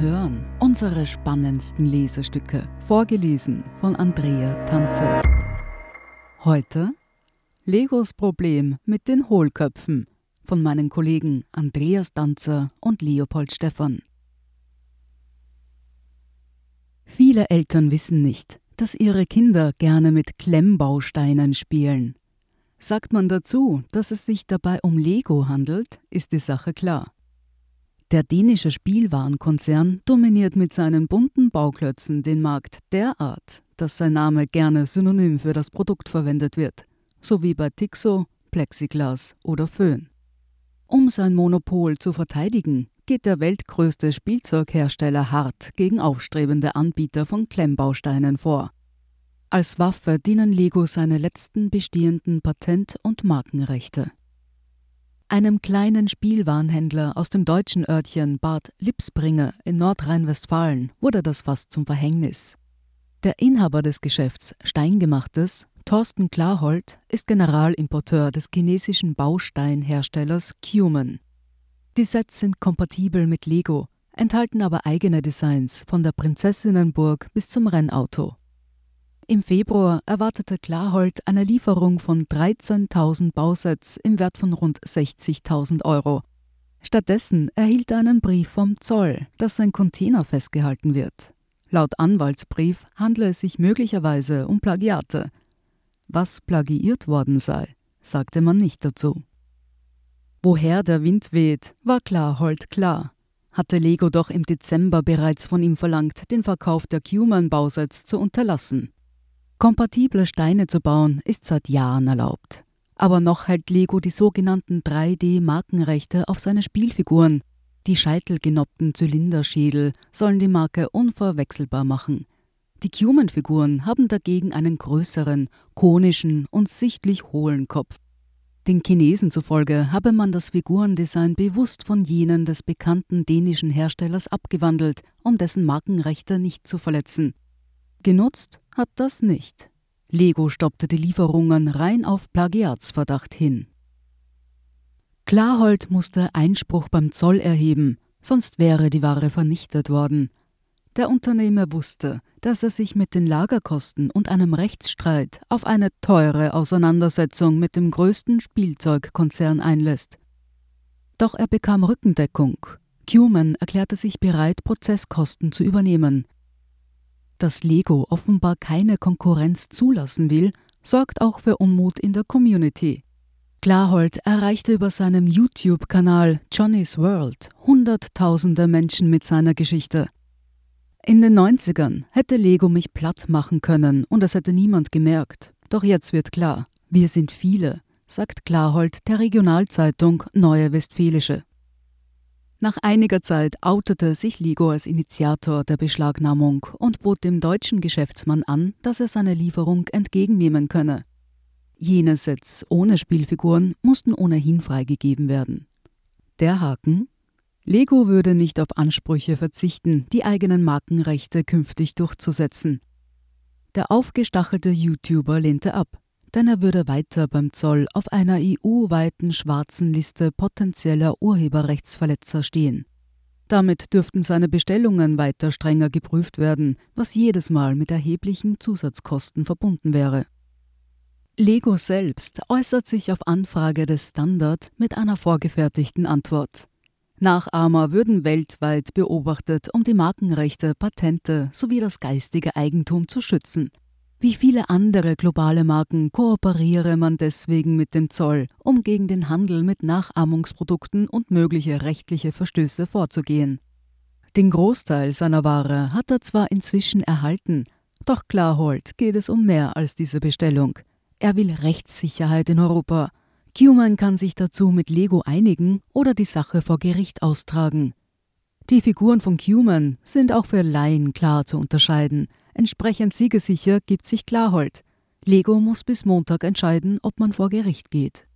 hören unsere spannendsten Lesestücke, vorgelesen von Andrea Tanzer. Heute Legos Problem mit den Hohlköpfen von meinen Kollegen Andreas Danzer und Leopold Stephan. Viele Eltern wissen nicht, dass ihre Kinder gerne mit Klemmbausteinen spielen. Sagt man dazu, dass es sich dabei um Lego handelt, ist die Sache klar. Der dänische Spielwarenkonzern dominiert mit seinen bunten Bauklötzen den Markt derart, dass sein Name gerne synonym für das Produkt verwendet wird, so wie bei Tixo, Plexiglas oder Föhn. Um sein Monopol zu verteidigen, geht der weltgrößte Spielzeughersteller hart gegen aufstrebende Anbieter von Klemmbausteinen vor. Als Waffe dienen Lego seine letzten bestehenden Patent- und Markenrechte. Einem kleinen Spielwarenhändler aus dem deutschen Örtchen Bad Lipsbringe in Nordrhein-Westfalen wurde das fast zum Verhängnis. Der Inhaber des Geschäfts Steingemachtes, Thorsten Klarhold, ist Generalimporteur des chinesischen Bausteinherstellers Cuman. Die Sets sind kompatibel mit Lego, enthalten aber eigene Designs von der Prinzessinnenburg bis zum Rennauto. Im Februar erwartete Klarhold eine Lieferung von 13.000 Bausets im Wert von rund 60.000 Euro. Stattdessen erhielt er einen Brief vom Zoll, dass sein Container festgehalten wird. Laut Anwaltsbrief handle es sich möglicherweise um Plagiate. Was plagiiert worden sei, sagte man nicht dazu. Woher der Wind weht, war Klarhold klar. Hatte Lego doch im Dezember bereits von ihm verlangt, den Verkauf der Cuman-Bausets zu unterlassen. Kompatible Steine zu bauen ist seit Jahren erlaubt. Aber noch hält Lego die sogenannten 3D-Markenrechte auf seine Spielfiguren. Die scheitelgenoppten Zylinderschädel sollen die Marke unverwechselbar machen. Die Cuman-Figuren haben dagegen einen größeren, konischen und sichtlich hohlen Kopf. Den Chinesen zufolge habe man das Figurendesign bewusst von jenen des bekannten dänischen Herstellers abgewandelt, um dessen Markenrechte nicht zu verletzen. Genutzt hat das nicht. Lego stoppte die Lieferungen rein auf Plagiatsverdacht hin. Klarhold musste Einspruch beim Zoll erheben, sonst wäre die Ware vernichtet worden. Der Unternehmer wusste, dass er sich mit den Lagerkosten und einem Rechtsstreit auf eine teure Auseinandersetzung mit dem größten Spielzeugkonzern einlässt. Doch er bekam Rückendeckung. Cuman erklärte sich bereit, Prozesskosten zu übernehmen. Dass Lego offenbar keine Konkurrenz zulassen will, sorgt auch für Unmut in der Community. Klarhold erreichte über seinem YouTube-Kanal Johnny's World Hunderttausende Menschen mit seiner Geschichte. In den 90ern hätte Lego mich platt machen können und es hätte niemand gemerkt. Doch jetzt wird klar, wir sind viele, sagt Klarhold der Regionalzeitung Neue Westfälische. Nach einiger Zeit outete sich Ligo als Initiator der Beschlagnahmung und bot dem deutschen Geschäftsmann an, dass er seine Lieferung entgegennehmen könne. Jene Sets ohne Spielfiguren mussten ohnehin freigegeben werden. Der Haken? Lego würde nicht auf Ansprüche verzichten, die eigenen Markenrechte künftig durchzusetzen. Der aufgestachelte YouTuber lehnte ab denn er würde weiter beim Zoll auf einer EU-weiten schwarzen Liste potenzieller Urheberrechtsverletzer stehen. Damit dürften seine Bestellungen weiter strenger geprüft werden, was jedes Mal mit erheblichen Zusatzkosten verbunden wäre. Lego selbst äußert sich auf Anfrage des Standard mit einer vorgefertigten Antwort. Nachahmer würden weltweit beobachtet, um die Markenrechte, Patente sowie das geistige Eigentum zu schützen. Wie viele andere globale Marken kooperiere man deswegen mit dem Zoll, um gegen den Handel mit Nachahmungsprodukten und mögliche rechtliche Verstöße vorzugehen. Den Großteil seiner Ware hat er zwar inzwischen erhalten, doch Klarhold geht es um mehr als diese Bestellung. Er will Rechtssicherheit in Europa. Cuman kann sich dazu mit Lego einigen oder die Sache vor Gericht austragen. Die Figuren von Cuman sind auch für Laien klar zu unterscheiden – Entsprechend siegesicher gibt sich Klarhold. Lego muss bis Montag entscheiden, ob man vor Gericht geht.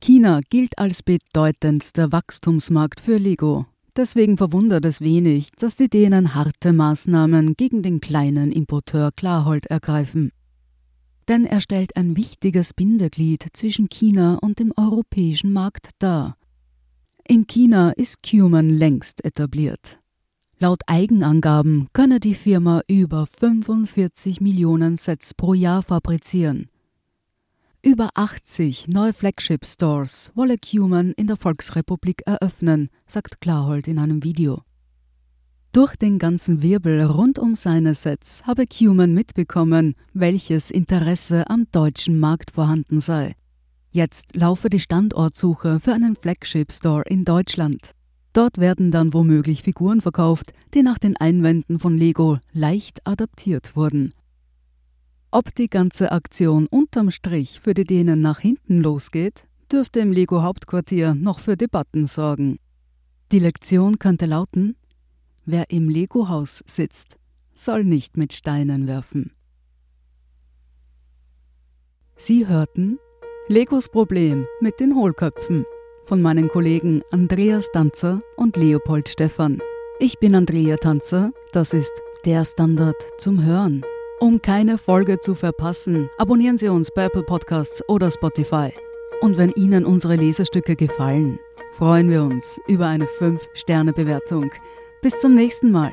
China gilt als bedeutendster Wachstumsmarkt für Lego. Deswegen verwundert es wenig, dass die Dänen harte Maßnahmen gegen den kleinen Importeur Klarhold ergreifen. Denn er stellt ein wichtiges Bindeglied zwischen China und dem europäischen Markt dar. In China ist Cuman längst etabliert. Laut Eigenangaben könne die Firma über 45 Millionen Sets pro Jahr fabrizieren. Über 80 neue Flagship-Stores wolle Cuman in der Volksrepublik eröffnen, sagt Klarhold in einem Video. Durch den ganzen Wirbel rund um seine Sets habe Cuman mitbekommen, welches Interesse am deutschen Markt vorhanden sei. Jetzt laufe die Standortsuche für einen Flagship Store in Deutschland. Dort werden dann womöglich Figuren verkauft, die nach den Einwänden von Lego leicht adaptiert wurden. Ob die ganze Aktion unterm Strich für die Dänen nach hinten losgeht, dürfte im Lego Hauptquartier noch für Debatten sorgen. Die Lektion könnte lauten: Wer im Lego-Haus sitzt, soll nicht mit Steinen werfen. Sie hörten Legos Problem mit den Hohlköpfen von meinen Kollegen Andreas Tanzer und Leopold Stephan. Ich bin Andrea Tanzer, das ist der Standard zum Hören. Um keine Folge zu verpassen, abonnieren Sie uns bei Apple Podcasts oder Spotify. Und wenn Ihnen unsere Lesestücke gefallen, freuen wir uns über eine 5-Sterne-Bewertung. Bis zum nächsten Mal.